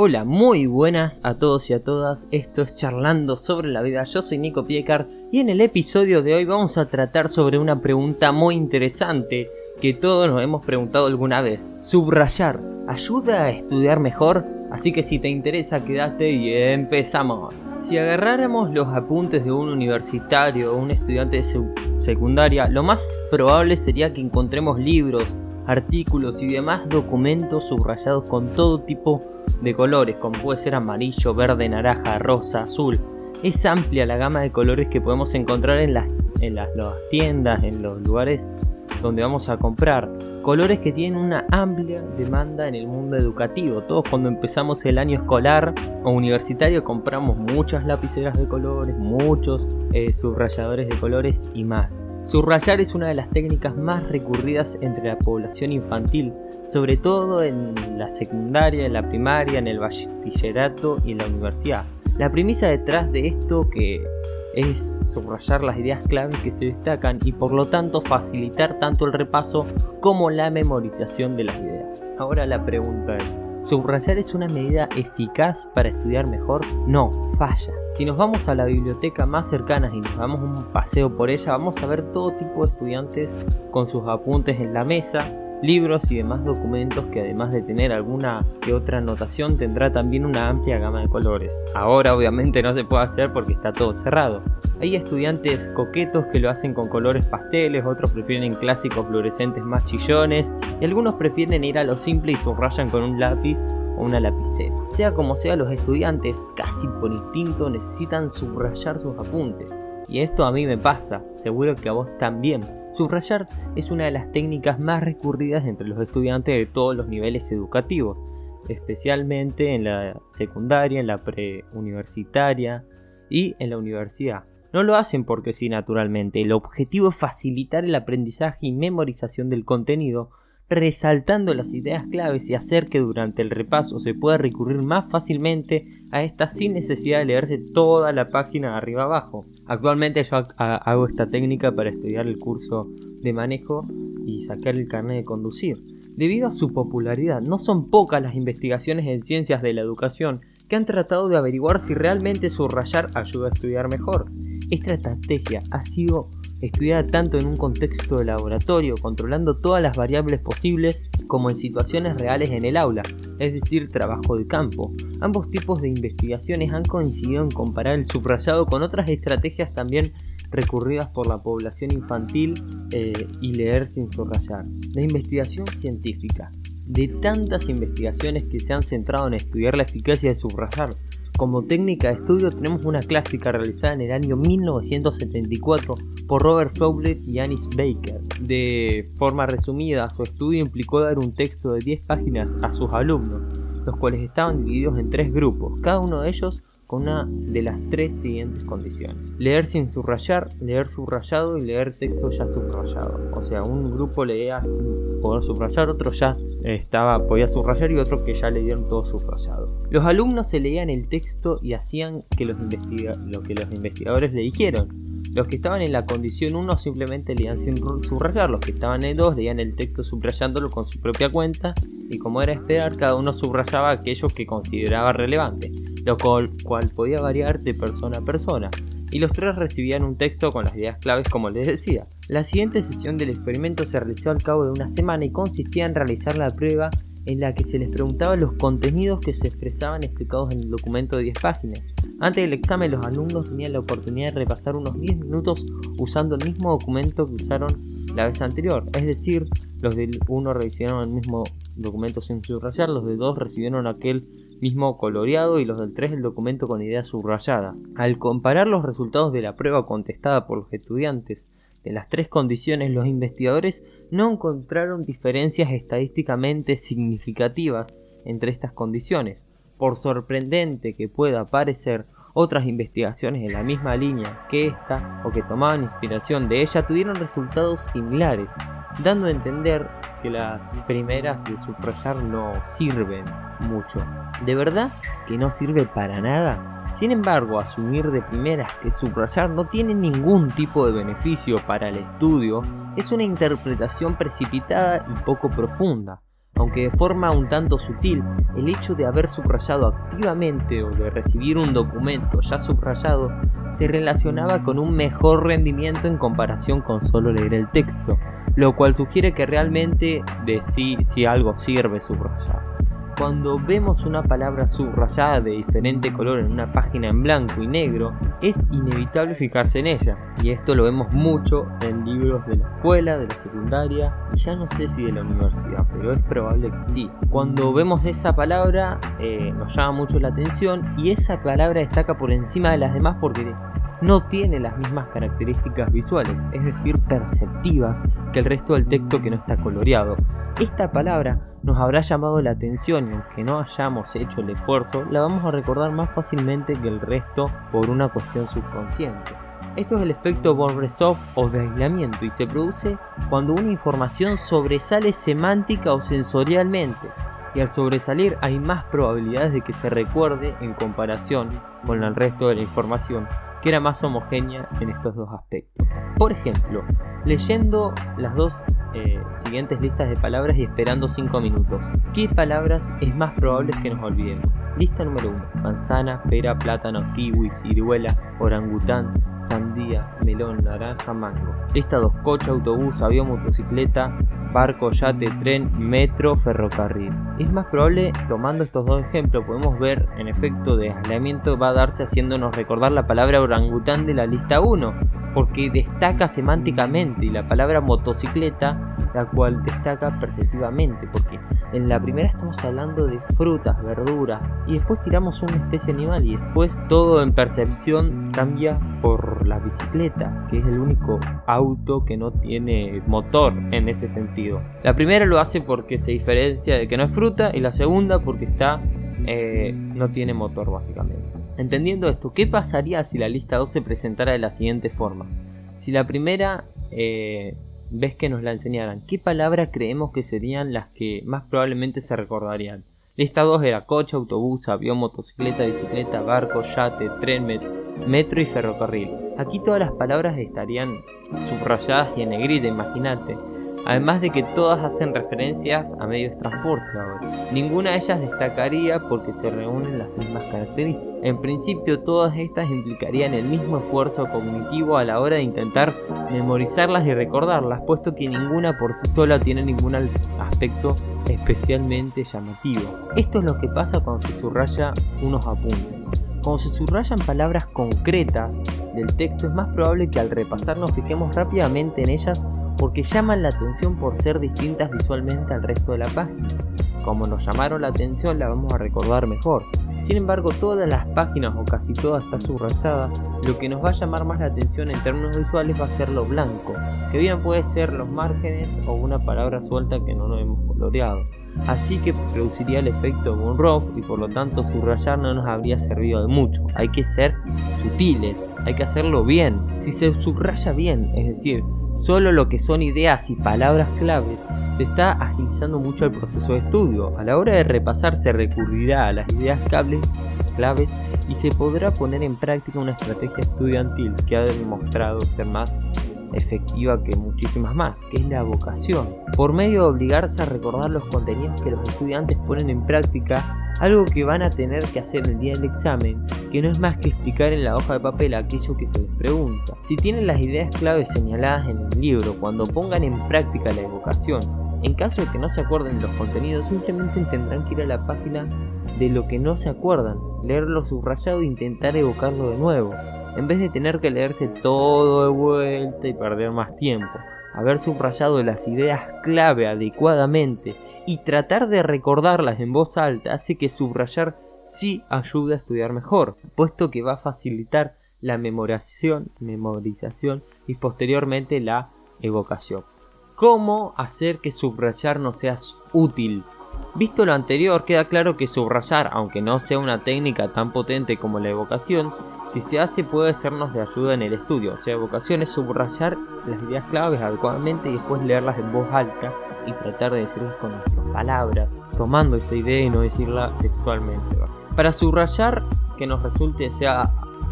Hola, muy buenas a todos y a todas. Esto es Charlando sobre la vida. Yo soy Nico Piecar y en el episodio de hoy vamos a tratar sobre una pregunta muy interesante que todos nos hemos preguntado alguna vez. ¿Subrayar ayuda a estudiar mejor? Así que si te interesa, quédate y empezamos. Si agarráramos los apuntes de un universitario o un estudiante de secundaria, lo más probable sería que encontremos libros, artículos y demás documentos subrayados con todo tipo de de colores, como puede ser amarillo, verde, naranja, rosa, azul. Es amplia la gama de colores que podemos encontrar en las, en las, tiendas, en los lugares donde vamos a comprar. Colores que tienen una amplia demanda en el mundo educativo. Todos cuando empezamos el año escolar o universitario compramos muchas lapiceras de colores, muchos eh, subrayadores de colores y más. Subrayar es una de las técnicas más recurridas entre la población infantil, sobre todo en la secundaria, en la primaria, en el bachillerato y en la universidad. La premisa detrás de esto que es subrayar las ideas claves que se destacan y por lo tanto facilitar tanto el repaso como la memorización de las ideas. Ahora la pregunta es, ¿Subrayar es una medida eficaz para estudiar mejor? No, falla. Si nos vamos a la biblioteca más cercana y nos damos un paseo por ella, vamos a ver todo tipo de estudiantes con sus apuntes en la mesa, libros y demás documentos que además de tener alguna que otra anotación tendrá también una amplia gama de colores. Ahora obviamente no se puede hacer porque está todo cerrado. Hay estudiantes coquetos que lo hacen con colores pasteles, otros prefieren clásicos fluorescentes más chillones y algunos prefieren ir a lo simple y subrayan con un lápiz o una lapicera. Sea como sea, los estudiantes, casi por instinto, necesitan subrayar sus apuntes. Y esto a mí me pasa, seguro que a vos también. Subrayar es una de las técnicas más recurridas entre los estudiantes de todos los niveles educativos, especialmente en la secundaria, en la preuniversitaria y en la universidad. No lo hacen porque sí naturalmente, el objetivo es facilitar el aprendizaje y memorización del contenido, resaltando las ideas claves y hacer que durante el repaso se pueda recurrir más fácilmente a estas sin necesidad de leerse toda la página de arriba abajo. Actualmente yo hago esta técnica para estudiar el curso de manejo y sacar el carnet de conducir. Debido a su popularidad, no son pocas las investigaciones en ciencias de la educación que han tratado de averiguar si realmente subrayar ayuda a estudiar mejor. Esta estrategia ha sido estudiada tanto en un contexto de laboratorio, controlando todas las variables posibles, como en situaciones reales en el aula, es decir, trabajo de campo. Ambos tipos de investigaciones han coincidido en comparar el subrayado con otras estrategias también recurridas por la población infantil eh, y leer sin subrayar. La investigación científica. De tantas investigaciones que se han centrado en estudiar la eficacia de subrayar, como técnica de estudio tenemos una clásica realizada en el año 1974 por Robert Fowler y Anis Baker. De forma resumida, su estudio implicó dar un texto de 10 páginas a sus alumnos, los cuales estaban divididos en tres grupos, cada uno de ellos con una de las tres siguientes condiciones. Leer sin subrayar, leer subrayado y leer texto ya subrayado. O sea, un grupo leía sin poder subrayar, otro ya estaba, podía subrayar y otro que ya leyeron todo subrayado. Los alumnos se leían el texto y hacían que los lo que los investigadores le dijeron. Los que estaban en la condición 1 simplemente leían sin subrayar, los que estaban en el 2 leían el texto subrayándolo con su propia cuenta y como era esperar, cada uno subrayaba aquello que consideraba relevante lo cual, podía variar de persona a persona, y los tres recibían un texto con las ideas claves como les decía. La siguiente sesión del experimento se realizó al cabo de una semana y consistía en realizar la prueba en la que se les preguntaba los contenidos que se expresaban explicados en el documento de 10 páginas. Antes del examen los alumnos tenían la oportunidad de repasar unos 10 minutos usando el mismo documento que usaron la vez anterior, es decir, los de uno recibieron el mismo documento sin subrayar, los de dos recibieron aquel mismo coloreado y los del 3 el documento con idea subrayada. Al comparar los resultados de la prueba contestada por los estudiantes de las tres condiciones, los investigadores no encontraron diferencias estadísticamente significativas entre estas condiciones. Por sorprendente que pueda parecer, otras investigaciones en la misma línea que esta o que tomaban inspiración de ella tuvieron resultados similares, dando a entender que las primeras de subrayar no sirven mucho. ¿De verdad que no sirve para nada? Sin embargo, asumir de primeras que subrayar no tiene ningún tipo de beneficio para el estudio es una interpretación precipitada y poco profunda. aunque de forma un tanto sutil, el hecho de haber subrayado activamente o de recibir un documento ya subrayado se relacionaba con un mejor rendimiento en comparación con solo leer el texto, lo cual sugiere que realmente de si algo sirve subrayar. Cuando vemos una palabra subrayada de diferente color en una página en blanco y negro, es inevitable fijarse en ella. Y esto lo vemos mucho en libros de la escuela, de la secundaria y ya no sé si de la universidad, pero es probable que sí. Cuando vemos esa palabra eh, nos llama mucho la atención y esa palabra destaca por encima de las demás porque no tiene las mismas características visuales, es decir, perceptivas, que el resto del texto que no está coloreado. Esta palabra nos habrá llamado la atención y aunque no hayamos hecho el esfuerzo, la vamos a recordar más fácilmente que el resto por una cuestión subconsciente. Esto es el efecto Borisov o de aislamiento y se produce cuando una información sobresale semántica o sensorialmente y al sobresalir hay más probabilidades de que se recuerde en comparación con el resto de la información que era más homogénea en estos dos aspectos. Por ejemplo, leyendo las dos eh, siguientes listas de palabras y esperando 5 minutos, ¿qué palabras es más probable que nos olvidemos? Lista número 1. Manzana, pera, plátano, kiwi, ciruela, orangután, sandía, melón, naranja, mango. Lista 2. Coche, autobús, avión, motocicleta, barco, yate, tren, metro, ferrocarril. Es más probable, tomando estos dos ejemplos, podemos ver en efecto de aislamiento va a darse haciéndonos recordar la palabra orangután de la lista 1, porque destaca semánticamente y la palabra motocicleta, la cual destaca perceptivamente, porque en la primera estamos hablando de frutas, verduras, y después tiramos una especie animal y después todo en percepción cambia por la bicicleta, que es el único auto que no tiene motor en ese sentido. La primera lo hace porque se diferencia de que no es fruta y la segunda porque está eh, no tiene motor básicamente. Entendiendo esto, ¿qué pasaría si la lista 2 se presentara de la siguiente forma? Si la primera eh, ves que nos la enseñaran, ¿qué palabras creemos que serían las que más probablemente se recordarían? Lista 2 era coche, autobús, avión, motocicleta, bicicleta, barco, yate, tren, metro y ferrocarril. Aquí todas las palabras estarían subrayadas y en negrita, imagínate además de que todas hacen referencias a medios de transporte. Ninguna de ellas destacaría porque se reúnen las mismas características. En principio todas estas implicarían el mismo esfuerzo cognitivo a la hora de intentar memorizarlas y recordarlas, puesto que ninguna por sí sola tiene ningún aspecto especialmente llamativo. Esto es lo que pasa cuando se subraya unos apuntes. Cuando se subrayan palabras concretas del texto es más probable que al repasar nos fijemos rápidamente en ellas porque llaman la atención por ser distintas visualmente al resto de la página. Como nos llamaron la atención la vamos a recordar mejor. Sin embargo, todas las páginas o casi todas está subrayada, lo que nos va a llamar más la atención en términos visuales va a ser lo blanco, que bien puede ser los márgenes o una palabra suelta que no nos hemos coloreado. Así que produciría el efecto Monroe y por lo tanto subrayar no nos habría servido de mucho. Hay que ser sutiles, hay que hacerlo bien. Si se subraya bien, es decir, Solo lo que son ideas y palabras claves se está agilizando mucho el proceso de estudio. A la hora de repasar se recurrirá a las ideas claves y se podrá poner en práctica una estrategia estudiantil que ha demostrado ser más efectiva que muchísimas más, que es la vocación. Por medio de obligarse a recordar los contenidos que los estudiantes ponen en práctica, algo que van a tener que hacer el día del examen, que no es más que explicar en la hoja de papel aquello que se les pregunta. Si tienen las ideas claves señaladas en el libro, cuando pongan en práctica la evocación, en caso de que no se acuerden los contenidos, simplemente tendrán que ir a la página de lo que no se acuerdan, leerlo subrayado e intentar evocarlo de nuevo en vez de tener que leerse todo de vuelta y perder más tiempo. Haber subrayado las ideas clave adecuadamente y tratar de recordarlas en voz alta hace que subrayar sí ayude a estudiar mejor, puesto que va a facilitar la memorización y posteriormente la evocación. ¿Cómo hacer que subrayar no sea útil? Visto lo anterior, queda claro que subrayar, aunque no sea una técnica tan potente como la evocación, si se hace puede sernos de ayuda en el estudio. Sea, vocación es subrayar las ideas claves adecuadamente y después leerlas en voz alta y tratar de decirlas con nuestras palabras, tomando esa idea y no decirla textualmente. Para subrayar que nos resulte sea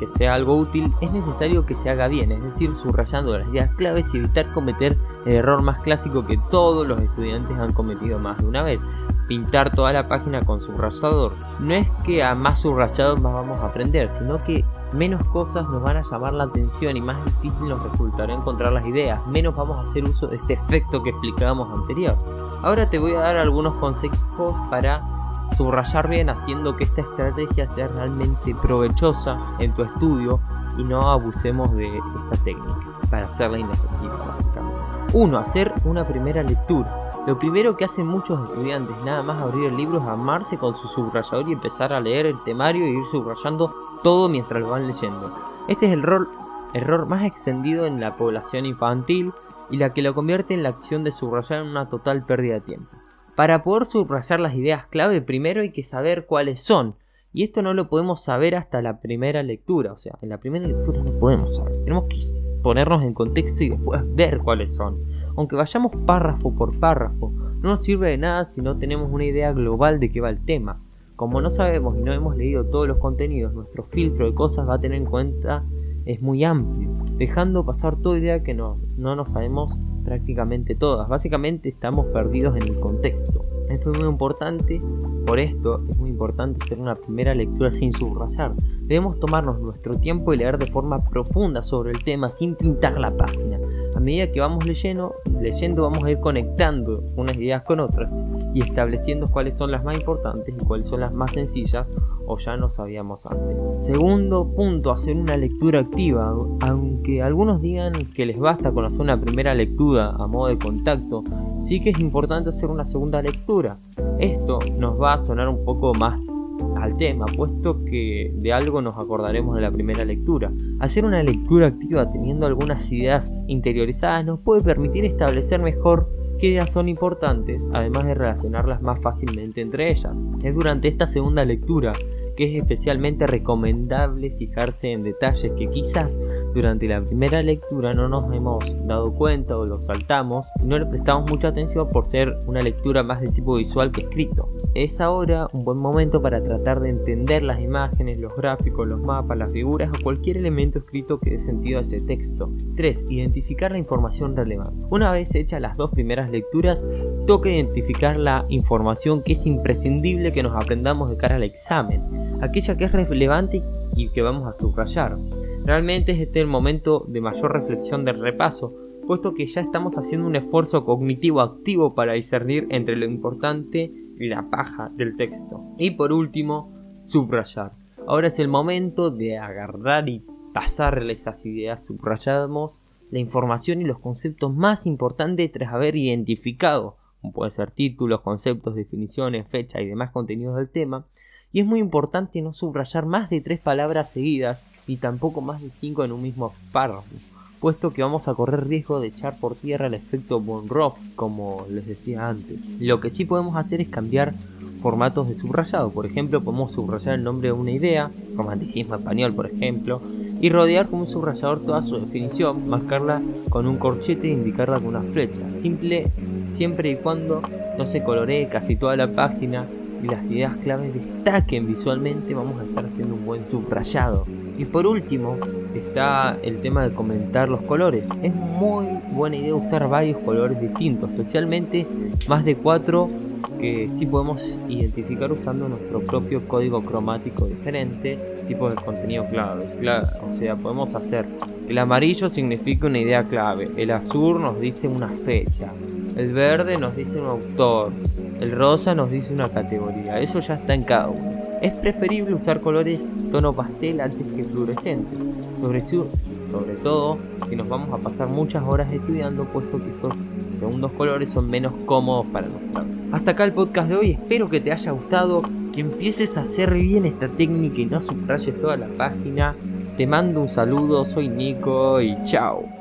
que sea algo útil, es necesario que se haga bien, es decir, subrayando las ideas claves y evitar cometer el error más clásico que todos los estudiantes han cometido más de una vez, pintar toda la página con subrayador. No es que a más subrayados más vamos a aprender, sino que menos cosas nos van a llamar la atención y más difícil nos resultará encontrar las ideas, menos vamos a hacer uso de este efecto que explicábamos anterior. Ahora te voy a dar algunos consejos para subrayar bien haciendo que esta estrategia sea realmente provechosa en tu estudio y no abusemos de esta técnica para hacerla inefectiva 1. Hacer una primera lectura. Lo primero que hacen muchos estudiantes, nada más abrir el libro, es amarse con su subrayador y empezar a leer el temario y ir subrayando todo mientras lo van leyendo. Este es el error más extendido en la población infantil y la que lo convierte en la acción de subrayar en una total pérdida de tiempo. Para poder subrayar las ideas clave, primero hay que saber cuáles son. Y esto no lo podemos saber hasta la primera lectura. O sea, en la primera lectura no podemos saber. Tenemos que ponernos en contexto y después ver cuáles son aunque vayamos párrafo por párrafo, no nos sirve de nada si no tenemos una idea global de qué va el tema. Como no sabemos y no hemos leído todos los contenidos, nuestro filtro de cosas va a tener en cuenta es muy amplio, dejando pasar toda idea que no, no nos sabemos prácticamente todas. Básicamente estamos perdidos en el contexto. Esto es muy importante, por esto es muy importante hacer una primera lectura sin subrayar. Debemos tomarnos nuestro tiempo y leer de forma profunda sobre el tema sin pintar la página. A medida que vamos leyendo, leyendo vamos a ir conectando unas ideas con otras y estableciendo cuáles son las más importantes y cuáles son las más sencillas o ya no sabíamos antes. Segundo punto, hacer una lectura activa. Aunque algunos digan que les basta con hacer una primera lectura a modo de contacto, sí que es importante hacer una segunda lectura. Esto nos va a sonar un poco más al tema, puesto que de algo nos acordaremos de la primera lectura. Hacer una lectura activa teniendo algunas ideas interiorizadas nos puede permitir establecer mejor qué ideas son importantes, además de relacionarlas más fácilmente entre ellas. Es durante esta segunda lectura que es especialmente recomendable fijarse en detalles que quizás durante la primera lectura no nos hemos dado cuenta o lo saltamos y no le prestamos mucha atención por ser una lectura más de tipo visual que escrito. Es ahora un buen momento para tratar de entender las imágenes, los gráficos, los mapas, las figuras o cualquier elemento escrito que dé sentido a ese texto. 3. Identificar la información relevante. Una vez hechas las dos primeras lecturas, toca identificar la información que es imprescindible que nos aprendamos de cara al examen aquella que es relevante y que vamos a subrayar. Realmente es este el momento de mayor reflexión del repaso, puesto que ya estamos haciendo un esfuerzo cognitivo activo para discernir entre lo importante y la paja del texto. Y por último, subrayar. Ahora es el momento de agarrar y pasarle esas ideas. Subrayamos la información y los conceptos más importantes tras haber identificado, como pueden ser títulos, conceptos, definiciones, fecha y demás contenidos del tema, y es muy importante no subrayar más de tres palabras seguidas y tampoco más de cinco en un mismo párrafo, puesto que vamos a correr riesgo de echar por tierra el efecto von Roth, como les decía antes. Lo que sí podemos hacer es cambiar formatos de subrayado, por ejemplo podemos subrayar el nombre de una idea, romanticismo español por ejemplo, y rodear con un subrayador toda su definición, marcarla con un corchete e indicarla con una flecha, simple siempre y cuando no se coloree casi toda la página y las ideas claves destaquen visualmente, vamos a estar haciendo un buen subrayado. Y por último, está el tema de comentar los colores. Es muy buena idea usar varios colores distintos, especialmente más de cuatro que sí podemos identificar usando nuestro propio código cromático diferente, tipo de contenido clave. O sea, podemos hacer el amarillo significa una idea clave, el azul nos dice una fecha, el verde nos dice un autor, el rosa nos dice una categoría, eso ya está en cada uno. Es preferible usar colores tono pastel antes que fluorescentes, sobre, sobre todo que nos vamos a pasar muchas horas estudiando puesto que estos segundos colores son menos cómodos para nosotros. Hasta acá el podcast de hoy, espero que te haya gustado, que empieces a hacer bien esta técnica y no subrayes toda la página. Te mando un saludo, soy Nico y chao.